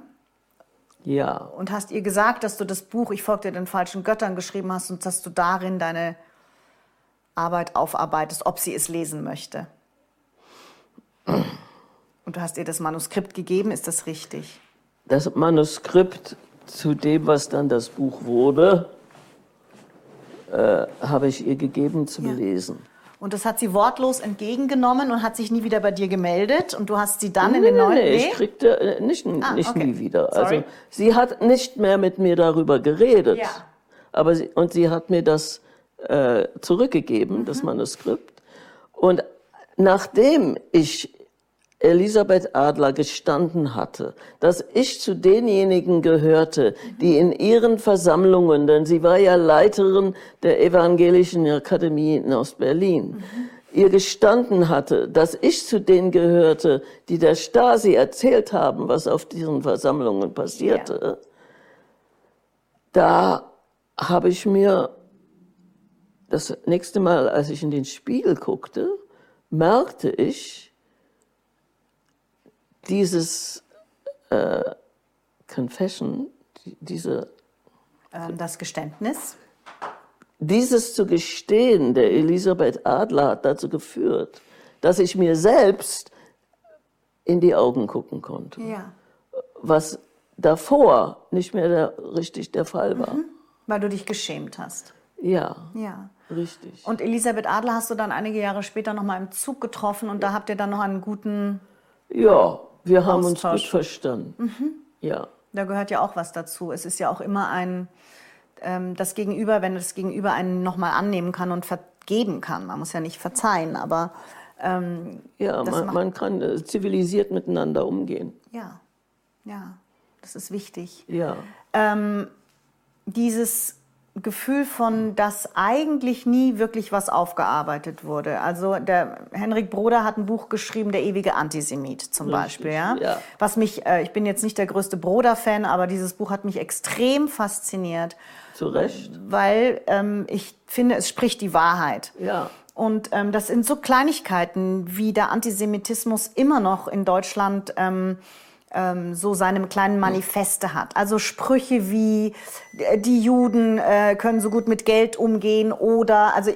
Ja, Und hast ihr gesagt, dass du das Buch Ich folgte den falschen Göttern geschrieben hast und dass du darin deine Arbeit aufarbeitest, ob sie es lesen möchte. Und du hast ihr das Manuskript gegeben, ist das richtig? das Manuskript zu dem, was dann das Buch wurde, äh, habe ich ihr gegeben zum Ja. Lesen. Und das hat sie wortlos entgegengenommen und hat sich nie wieder bei dir gemeldet. Und du hast sie dann in Nee, den nee, neuen. nee, ich kriegte äh, nicht, Ah, nicht okay. nie wieder. Sorry. Also sie hat nicht mehr mit mir darüber geredet. Ja. Aber sie, und sie hat mir das äh, Mhm. zurückgegeben, das Manuskript. Und nachdem ich Elisabeth Adler gestanden hatte, dass ich zu denjenigen gehörte, die in ihren Versammlungen, denn sie war ja Leiterin der Evangelischen Akademie in Ostberlin, ihr gestanden hatte, dass ich zu denen gehörte, die der Stasi erzählt haben, was auf diesen Versammlungen passierte, da habe ich mir das nächste Mal, als ich in den Spiegel guckte, merkte ich, dieses äh, Confession, die- diese, Ähm, das Geständnis. dieses zu gestehen der Elisabeth Adler hat dazu geführt, dass ich mir selbst in die Augen gucken konnte, Ja. was davor nicht mehr der, richtig der Fall war. Weil du dich geschämt hast. Ja, Ja. Richtig. Und Elisabeth Adler hast du dann einige Jahre später noch mal im Zug getroffen und da habt ihr dann noch einen guten, Ja, wir haben uns gut Austausch. verstanden. Ja. da gehört ja auch was dazu. Es ist ja auch immer ein, ähm, das Gegenüber, wenn das Gegenüber einen noch mal annehmen kann und vergeben kann. Man muss ja nicht verzeihen, aber ähm, Ja, man, man kann äh, zivilisiert miteinander umgehen. ja, ja, das ist wichtig. Ja. ähm, dieses Gefühl von, dass eigentlich nie wirklich was aufgearbeitet wurde. Also der Henrik Broder hat ein Buch geschrieben, Der ewige Antisemit zum Richtig, Beispiel. Ja? ja. Was mich, äh, ich bin jetzt nicht der größte Broder-Fan, aber dieses Buch hat mich extrem fasziniert, Zu Recht. weil ähm, ich finde, es spricht die Wahrheit. Ja. Und ähm, das sind so Kleinigkeiten, wie der Antisemitismus immer noch in Deutschland ähm, ähm, so seine kleinen Manifeste hat. Also Sprüche wie äh, die Juden äh, können so gut mit Geld umgehen oder also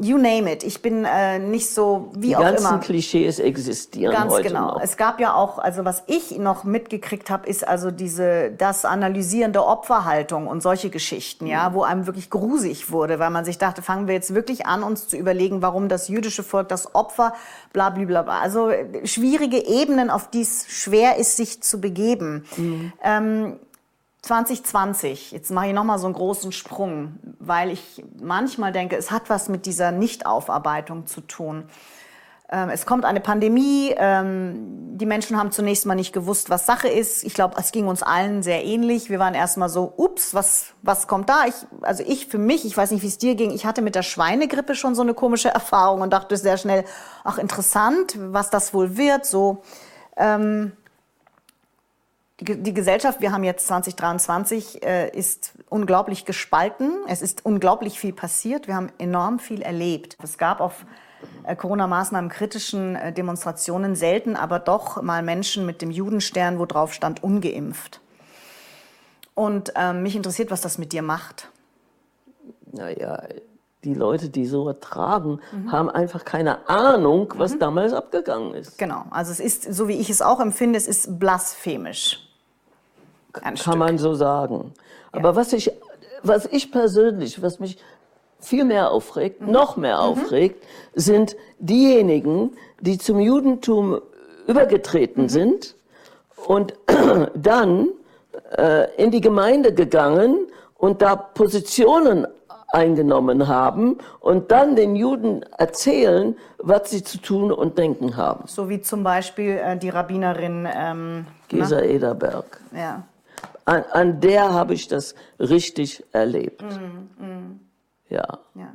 you name it. Ich bin äh, nicht so wie Die auch ganzen immer. Klischees existieren Ganz heute genau. noch. Es gab ja auch, also was ich noch mitgekriegt habe, ist also diese das analysierende Opferhaltung und solche Geschichten, Mhm. ja, wo einem wirklich grusig wurde, weil man sich dachte, fangen wir jetzt wirklich an, uns zu überlegen, warum das jüdische Volk das Opfer, bla bla bla. bla. Also äh, schwierige Ebenen, auf die es schwer ist, sich zu begeben. Mhm. Ähm, 2020, jetzt mache ich nochmal so einen großen Sprung, weil ich manchmal denke, es hat was mit dieser Nichtaufarbeitung zu tun. ähm, es kommt eine Pandemie. Ähm, die Menschen haben zunächst mal nicht gewusst, was Sache ist. Ich glaube, es ging uns allen sehr ähnlich. Wir waren erstmal so, ups, was, was kommt da? Ich, also ich für mich, ich weiß nicht, wie es dir ging, ich hatte mit der Schweinegrippe schon so eine komische Erfahrung und dachte sehr schnell, ach interessant, was das wohl wird. So, ähm, die, die Gesellschaft, wir haben jetzt 2023, äh, ist unglaublich gespalten. Es ist unglaublich viel passiert. Wir haben enorm viel erlebt. Es gab auf äh, Corona-Maßnahmen kritischen äh, Demonstrationen selten, aber doch mal Menschen mit dem Judenstern, wo drauf stand, ungeimpft. Und ähm, mich interessiert, was das mit dir macht. Naja, die Leute, die so ertragen, mhm. haben einfach keine Ahnung, was mhm. damals abgegangen ist. Genau, also es ist, so wie ich es auch empfinde, es ist blasphemisch. Kann Stück. man so sagen. Aber ja. was ich, was ich persönlich, was mich viel mehr aufregt, mhm. noch mehr mhm. aufregt, sind diejenigen, die zum Judentum übergetreten mhm. sind und dann äh, in die Gemeinde gegangen und da Positionen eingenommen haben und dann den Juden erzählen, was sie zu tun und denken haben. So wie zum Beispiel äh, die Rabbinerin ähm, Gesa Ederberg. Ja. An, an der habe ich das richtig erlebt. Mm, mm. Ja. ja.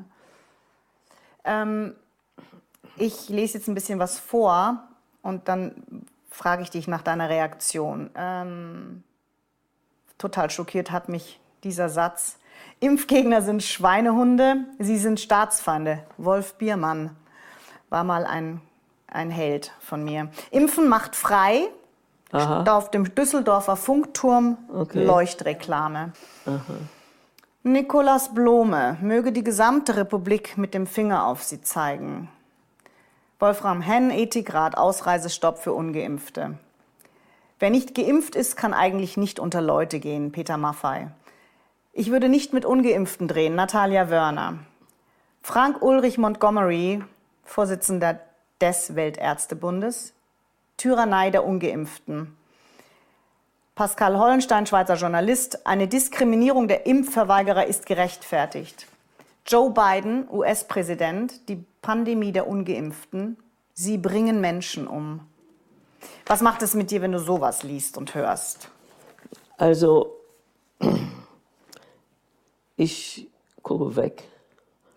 Ähm, ich lese jetzt ein bisschen was vor und dann frage ich dich nach deiner Reaktion. Ähm, total schockiert hat mich dieser Satz. Impfgegner sind Schweinehunde, sie sind Staatsfeinde. Wolf Biermann war mal ein, ein Held von mir. Impfen macht frei. Aha. Auf dem Düsseldorfer Funkturm okay. Leuchtreklame. Aha. Nikolaus Blome möge die gesamte Republik mit dem Finger auf sie zeigen. Wolfram Henn, Ethikrat, Ausreisestopp für Ungeimpfte. Wer nicht geimpft ist, kann eigentlich nicht unter Leute gehen, Peter Maffei. Ich würde nicht mit Ungeimpften drehen, Natalia Wörner. Frank Ulrich Montgomery, Vorsitzender des Weltärztebundes. Tyrannei der Ungeimpften. Pascal Hollenstein, Schweizer Journalist, eine Diskriminierung der Impfverweigerer ist gerechtfertigt. Joe Biden, US-Präsident, die Pandemie der Ungeimpften, sie bringen Menschen um. Was macht es mit dir, wenn du sowas liest und hörst? Also, ich gucke weg.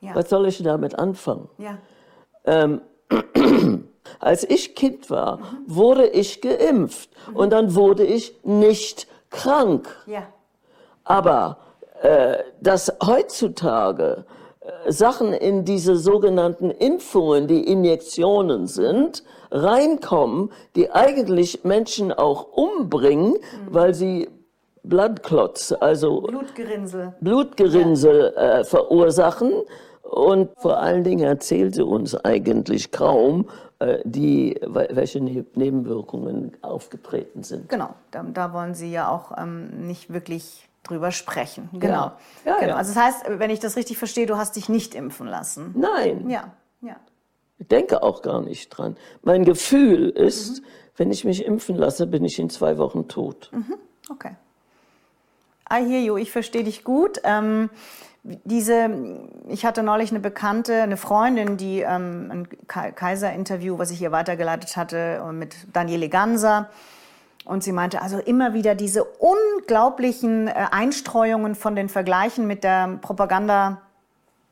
Ja. Was soll ich damit anfangen? Ja. Ähm, Als ich Kind war, wurde ich geimpft und dann wurde ich nicht krank. Ja. Aber äh, dass heutzutage äh, Sachen in diese sogenannten Impfungen, die Injektionen sind, reinkommen, die eigentlich Menschen auch umbringen, mhm. weil sie Bloodclots, also Blutgerinnsel, Blutgerinnsel ja. äh, verursachen. Und vor allen Dingen erzählt sie uns eigentlich kaum, die, welche ne-, Nebenwirkungen aufgetreten sind. Genau, da, da wollen Sie ja auch ähm, nicht wirklich drüber sprechen. Genau. Ja. Ja, genau. Ja. Also das heißt, wenn ich das richtig verstehe, du hast dich nicht impfen lassen. Nein. Ja, ja. Ich denke auch gar nicht dran. Mein Gefühl ist, mhm. wenn ich mich impfen lasse, bin ich in zwei Wochen tot. Mhm. Okay. I hear you, ich verstehe dich gut. Ähm, diese, ich hatte neulich eine Bekannte, eine Freundin, die ähm, ein Kaiser-Interview, was ich ihr weitergeleitet hatte, mit Daniele Ganser. Und sie meinte also immer wieder diese unglaublichen äh, Einstreuungen von den Vergleichen mit der Propaganda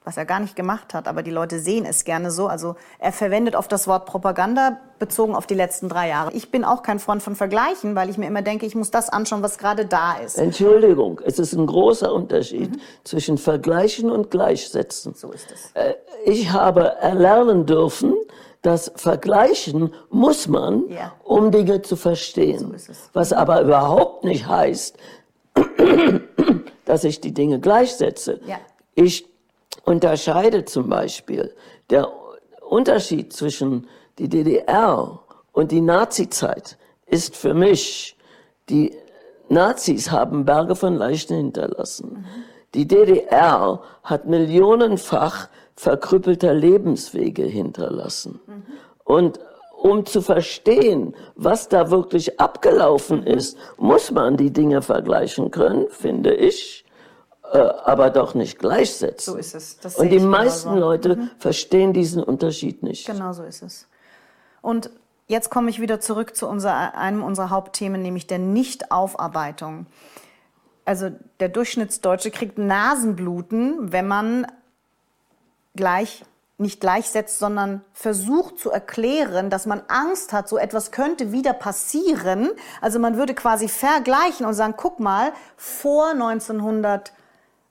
was er gar nicht gemacht hat, aber die Leute sehen es gerne so. Also er verwendet oft das Wort Propaganda bezogen auf die letzten drei Jahre. Ich bin auch kein Freund von Vergleichen, weil ich mir immer denke, ich muss das anschauen, was gerade da ist. Entschuldigung, es ist ein großer Unterschied mhm. zwischen Vergleichen und Gleichsetzen. So ist es. Äh, ich habe erlernen dürfen, dass Vergleichen muss man, ja. um Dinge zu verstehen. So was aber überhaupt nicht heißt, dass ich die Dinge gleichsetze. Ja. Ich unterscheidet zum Beispiel der Unterschied zwischen die DDR und die Nazizeit ist für mich, die Nazis haben Berge von Leichen hinterlassen. Die DDR hat millionenfach verkrüppelter Lebenswege hinterlassen. Und um zu verstehen, was da wirklich abgelaufen ist, muss man die Dinge vergleichen können, finde ich äh, aber doch nicht gleichsetzen. So ist es. Das Und die meisten genauso. Leute mhm. verstehen diesen Unterschied nicht. Genau so ist es. Und jetzt komme ich wieder zurück zu unser, einem unserer Hauptthemen, nämlich der Nichtaufarbeitung. Also der Durchschnittsdeutsche kriegt Nasenbluten, wenn man gleich nicht gleichsetzt, sondern versucht zu erklären, dass man Angst hat, so etwas könnte wieder passieren. Also man würde quasi vergleichen und sagen, guck mal, vor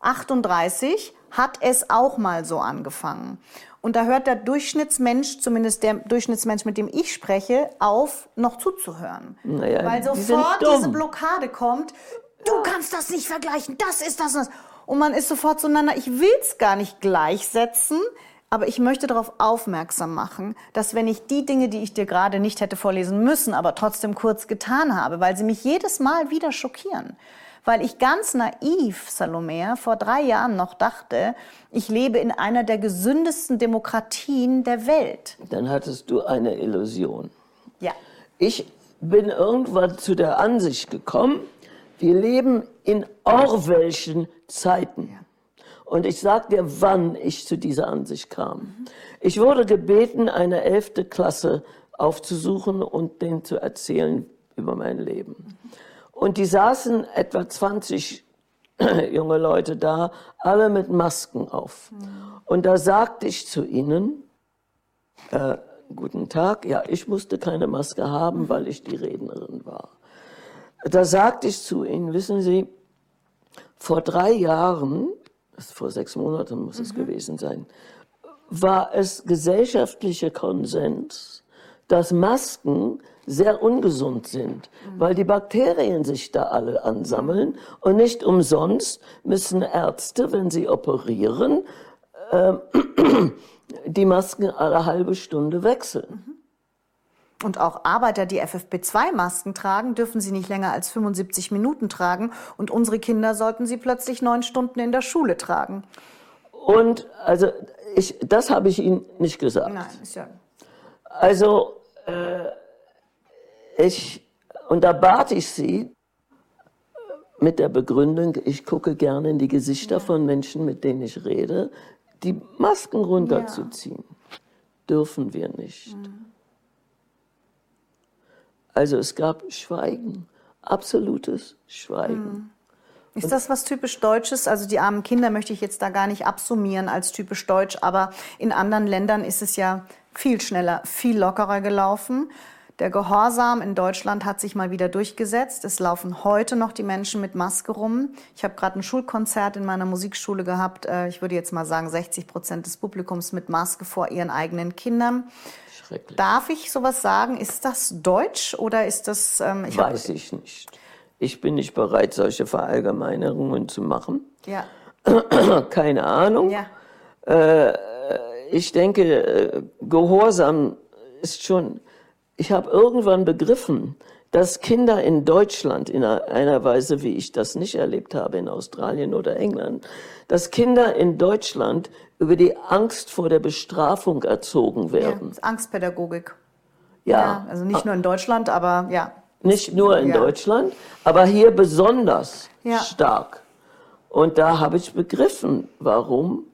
1938 hat es auch mal so angefangen. Und da hört der Durchschnittsmensch, zumindest der Durchschnittsmensch, mit dem ich spreche, auf, noch zuzuhören. Naja, Weil die sofort dumm. diese Blockade kommt, du kannst das nicht vergleichen, das ist das und das. Und man ist sofort zueinander, ich will es gar nicht gleichsetzen, aber ich möchte darauf aufmerksam machen, dass wenn ich die Dinge, die ich dir gerade nicht hätte vorlesen müssen, aber trotzdem kurz getan habe, weil sie mich jedes Mal wieder schockieren, weil ich ganz naiv, Salomea, vor drei Jahren noch dachte, ich lebe in einer der gesündesten Demokratien der Welt. Dann hattest du eine Illusion. Ja. Ich bin irgendwann zu der Ansicht gekommen, wir leben in Orwellschen Zeiten. Und ich sag dir, wann ich zu dieser Ansicht kam. Ich wurde gebeten, eine elfte Klasse aufzusuchen und denen zu erzählen über mein Leben. Und die saßen etwa 20 junge Leute da, alle mit Masken auf. Und da sagte ich zu ihnen, äh, guten Tag, ja, ich musste keine Maske haben, weil ich die Rednerin war. Da sagte ich zu ihnen, wissen Sie, vor drei Jahren, vor sechs Monaten muss es gewesen sein, war es gesellschaftlicher Konsens, dass Masken sehr ungesund sind, weil die Bakterien sich da alle ansammeln und nicht umsonst müssen Ärzte, wenn sie operieren, ähm, die Masken alle halbe Stunde wechseln. Und auch Arbeiter, die FFP2-Masken tragen, dürfen sie nicht länger als 75 Minuten tragen. Und unsere Kinder sollten sie plötzlich neun Stunden in der Schule tragen. Und also ich, das habe ich Ihnen nicht gesagt. Nein, ist ja. Also äh, ich und da bat ich Sie mit der Begründung, ich gucke gerne in die Gesichter von Menschen, mit denen ich rede, die Masken runterzuziehen. Dürfen wir nicht. Also es gab Schweigen, absolutes Schweigen. Ist das was typisch Deutsches? Also die armen Kinder möchte ich jetzt da gar nicht absummieren als typisch deutsch, aber in anderen Ländern ist es ja viel schneller, viel lockerer gelaufen. Der Gehorsam in Deutschland hat sich mal wieder durchgesetzt. Es laufen heute noch die Menschen mit Maske rum. Ich habe gerade ein Schulkonzert in meiner Musikschule gehabt. Äh, Ich würde jetzt mal sagen, 60 Prozent des Publikums mit Maske vor ihren eigenen Kindern. Schrecklich. Darf ich sowas sagen? Ist das deutsch oder ist das... Ähm, ich hab- Weiß ich nicht. Ich bin nicht bereit, solche Verallgemeinerungen zu machen. Ja, Keine Ahnung. ja. ich denke, äh, Gehorsam ist schon. Ich habe irgendwann begriffen, dass Kinder in Deutschland in einer- Weise, wie ich das nicht erlebt habe in Australien oder England, dass Kinder in Deutschland über die Angst vor der Bestrafung erzogen ja. werden. Das ist Angstpädagogik. Ja, Ja, also nicht nur in Deutschland, aber ja. nicht nur in Ja. Deutschland, aber hier besonders Ja. stark. Und da habe ich begriffen, warum,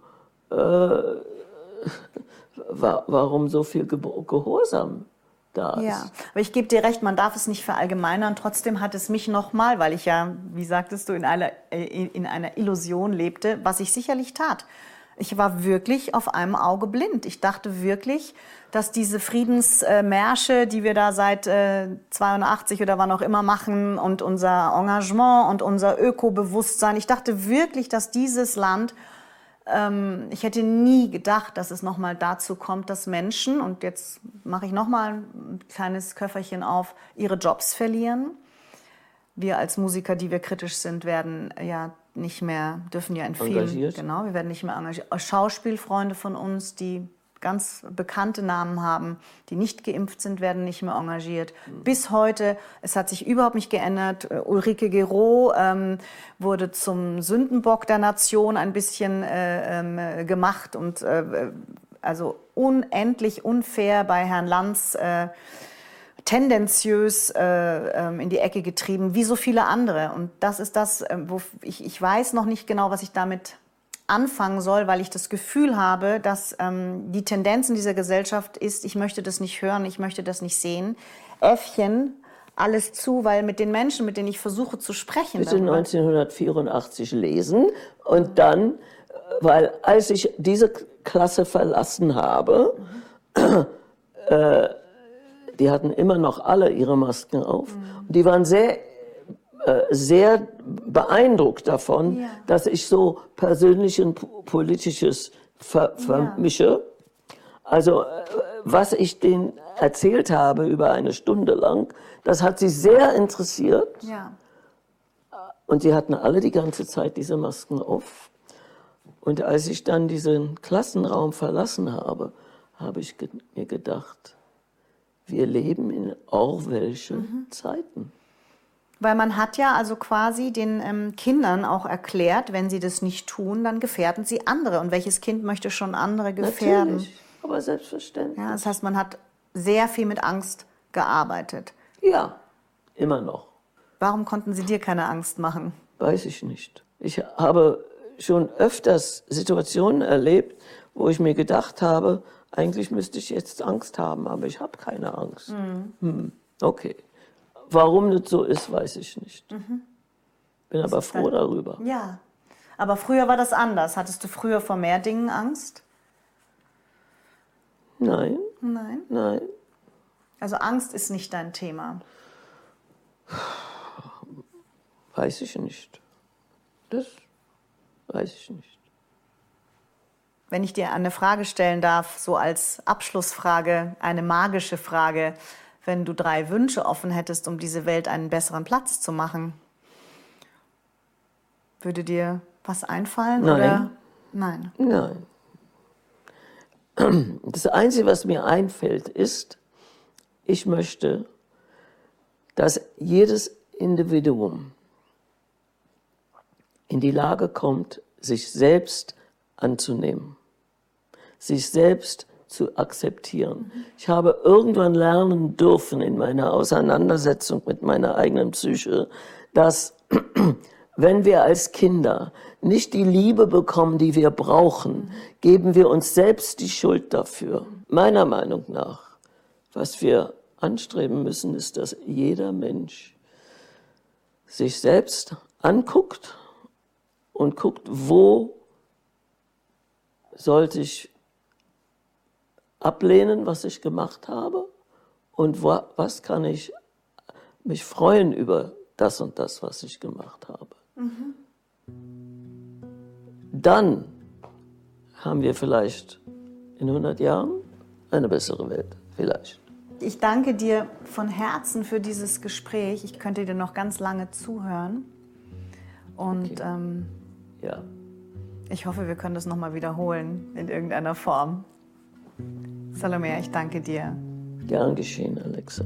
äh, wa warum so viel Gehorsam da. Ja, aber ich gebe dir recht, man darf es nicht verallgemeinern. Trotzdem hat es mich nochmal, weil ich ja, wie sagtest du, in einer, äh, in einer Illusion lebte, was ich sicherlich tat. Ich war wirklich auf einem Auge blind. Ich dachte wirklich, dass diese Friedensmärsche, die wir da seit äh, 82 oder wann auch immer machen und unser Engagement und unser Ökobewusstsein, ich dachte wirklich, dass dieses Land ich hätte nie gedacht, dass es nochmal dazu kommt, dass Menschen, und jetzt mache ich nochmal ein kleines Köfferchen auf, ihre Jobs verlieren. Wir als Musiker, die wir kritisch sind, werden ja nicht mehr, dürfen ja in vielen, Engagiert. genau, wir werden nicht mehr engagiert. Schauspielfreunde von uns, die ganz bekannte Namen haben, die nicht geimpft sind, werden nicht mehr engagiert. Bis heute, es hat sich überhaupt nicht geändert. Äh, Ulrike Gero ähm, wurde zum Sündenbock der Nation ein bisschen äh, ähm, äh, gemacht und äh, also unendlich unfair bei Herrn Lanz. Äh, tendenziös äh, ähm, in die Ecke getrieben, wie so viele andere. Und das ist das, ähm, wo ich, ich weiß noch nicht genau, was ich damit anfangen soll, weil ich das Gefühl habe, dass ähm, die Tendenz in dieser Gesellschaft ist, ich möchte das nicht hören, ich möchte das nicht sehen. Äffchen, alles zu, weil mit den Menschen, mit denen ich versuche zu sprechen. Bitte 1984 lesen und dann, weil als ich diese Klasse verlassen habe, mhm. äh, die hatten immer noch alle ihre Masken auf. Mhm. Die waren sehr, äh, sehr beeindruckt davon, ja. dass ich so persönlich und politisches ver vermische. Ja. Also, äh, was ich denen erzählt habe über eine Stunde lang, das hat sie sehr interessiert. Ja. Und sie hatten alle die ganze Zeit diese Masken auf. Und als ich dann diesen Klassenraum verlassen habe, habe ich mir gedacht, wir leben in Orwellsche mhm. Zeiten. Weil man hat ja also quasi den ähm, Kindern auch erklärt, wenn sie das nicht tun, dann gefährden sie andere. Und welches Kind möchte schon andere gefährden? Natürlich, aber selbstverständlich. Ja, das heißt, man hat sehr viel mit Angst gearbeitet. Ja, immer noch. Warum konnten Sie dir keine Angst machen? Weiß ich nicht. Ich habe schon öfters Situationen erlebt, wo ich mir gedacht habe, eigentlich müsste ich jetzt Angst haben, aber ich habe keine Angst. Mhm. Hm, okay. Warum das so ist, weiß ich nicht. Mhm. Bin aber froh darüber. Ja. Aber früher war das anders. Hattest du früher vor mehr Dingen Angst? Nein. Nein? Nein. Also Angst ist nicht dein Thema. Weiß ich nicht. Das weiß ich nicht. Wenn ich dir eine Frage stellen darf, so als Abschlussfrage, eine magische Frage, wenn du drei Wünsche offen hättest, um diese Welt einen besseren Platz zu machen, würde dir was einfallen? Nein. Oder? Nein. Nein. Das Einzige, was mir einfällt, ist, ich möchte, dass jedes Individuum in die Lage kommt, sich selbst anzunehmen sich selbst zu akzeptieren. Ich habe irgendwann lernen dürfen in meiner Auseinandersetzung mit meiner eigenen Psyche, dass wenn wir als Kinder nicht die Liebe bekommen, die wir brauchen, geben wir uns selbst die Schuld dafür. Meiner Meinung nach, was wir anstreben müssen, ist, dass jeder Mensch sich selbst anguckt und guckt, wo sollte ich ablehnen, was ich gemacht habe? Und was kann ich mich freuen über das und das, was ich gemacht habe? Mhm. Dann haben wir vielleicht in 100 Jahren eine bessere Welt, vielleicht. Ich danke dir von Herzen für dieses Gespräch. Ich könnte dir noch ganz lange zuhören. Und okay. ähm, ja. ich hoffe, wir können das nochmal wiederholen in irgendeiner Form. Salome, ich danke dir. Gern geschehen, Alexa.